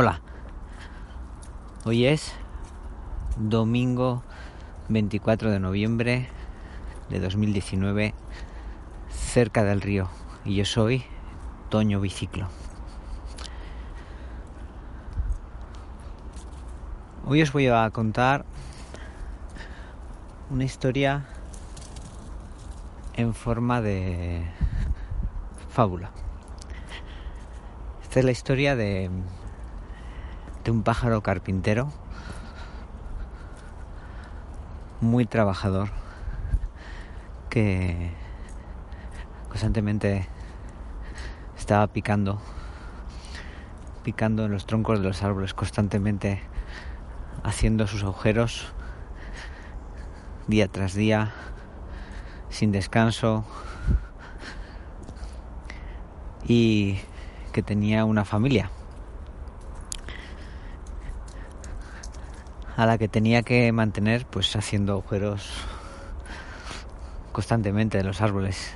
Hola, hoy es domingo 24 de noviembre de 2019 cerca del río y yo soy Toño Biciclo. Hoy os voy a contar una historia en forma de fábula. Esta es la historia de un pájaro carpintero. Muy trabajador. Que constantemente estaba picando. Picando en los troncos de los árboles constantemente. Haciendo sus agujeros. Día tras día. Sin descanso. Y que tenía una familia a la que tenía que mantener pues haciendo agujeros constantemente de los árboles.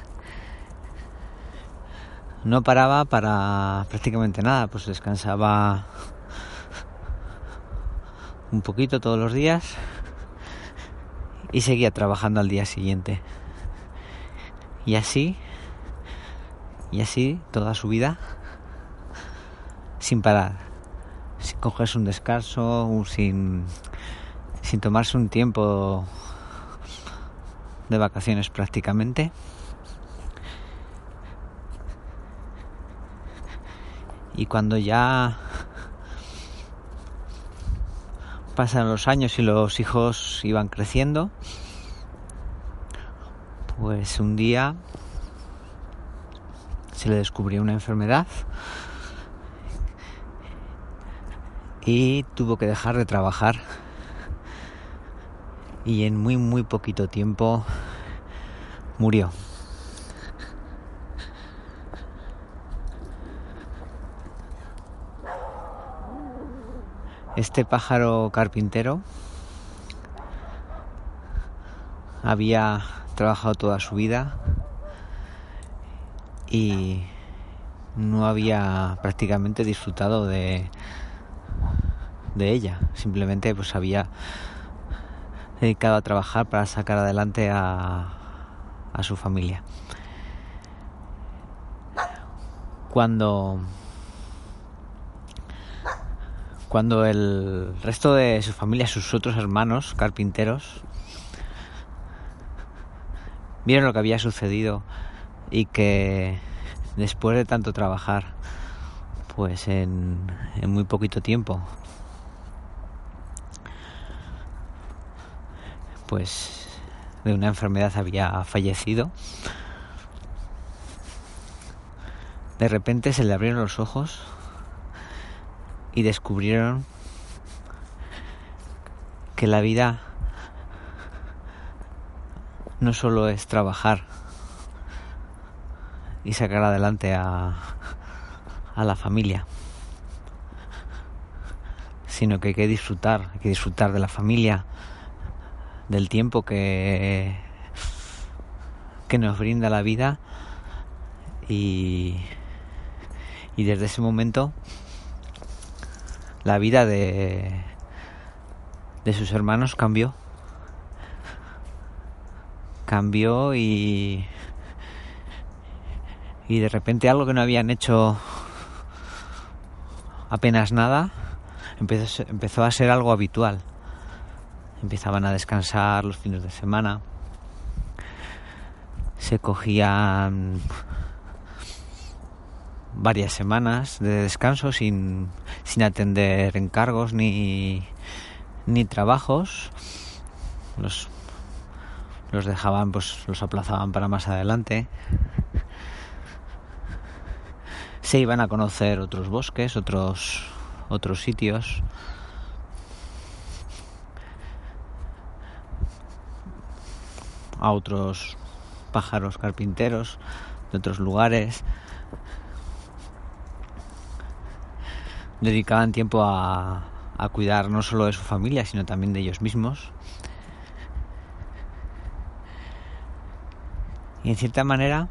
No paraba para prácticamente nada, pues descansaba un poquito todos los días y seguía trabajando al día siguiente. Y así, y así toda su vida, sin parar, sin cogerse un descanso, sin sin tomarse un tiempo de vacaciones prácticamente. Y cuando ya pasan los años y los hijos iban creciendo, pues un día se le descubrió una enfermedad y tuvo que dejar de trabajar y en muy muy poquito tiempo murió. Este pájaro carpintero había trabajado toda su vida y no había prácticamente disfrutado de, de ella. Simplemente pues había dedicado a trabajar para sacar adelante a, a su familia. Cuando cuando el resto de su familia, sus otros hermanos carpinteros, vieron lo que había sucedido y que después de tanto trabajar, pues en, en muy poquito tiempo pues de una enfermedad había fallecido. De repente se le abrieron los ojos y descubrieron que la vida no solo es trabajar y sacar adelante a, a la familia, sino que hay que disfrutar, hay que disfrutar de la familia, del tiempo que, que nos brinda la vida y, y desde ese momento la vida de, de sus hermanos cambió. Cambió y, y de repente algo que no habían hecho apenas nada empezó, empezó a ser algo habitual empezaban a descansar los fines de semana, se cogían varias semanas de descanso sin, sin atender encargos ni, ni trabajos. Los, los dejaban, pues los aplazaban para más adelante. Se iban a conocer otros bosques, otros, otros sitios. A otros pájaros carpinteros de otros lugares. Dedicaban tiempo a, a cuidar no solo de su familia, sino también de ellos mismos. Y en cierta manera,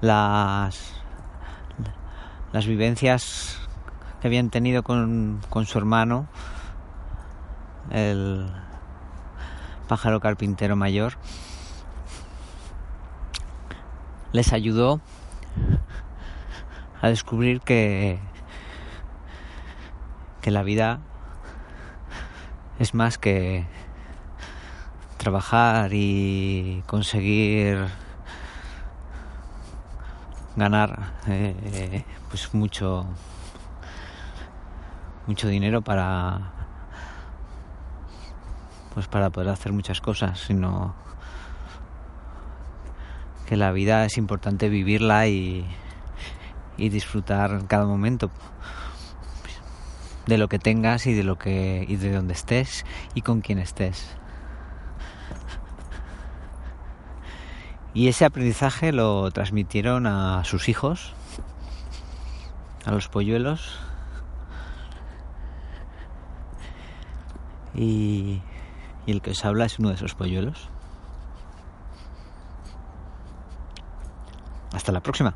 las, las vivencias que habían tenido con, con su hermano, el pájaro carpintero mayor, les ayudó a descubrir que, que la vida es más que trabajar y conseguir ganar eh, pues mucho mucho dinero para pues para poder hacer muchas cosas sino que la vida es importante vivirla y, y disfrutar cada momento de lo que tengas y de lo que y de donde estés y con quien estés. Y ese aprendizaje lo transmitieron a sus hijos, a los polluelos. Y, y el que os habla es uno de esos polluelos. Hasta la próxima.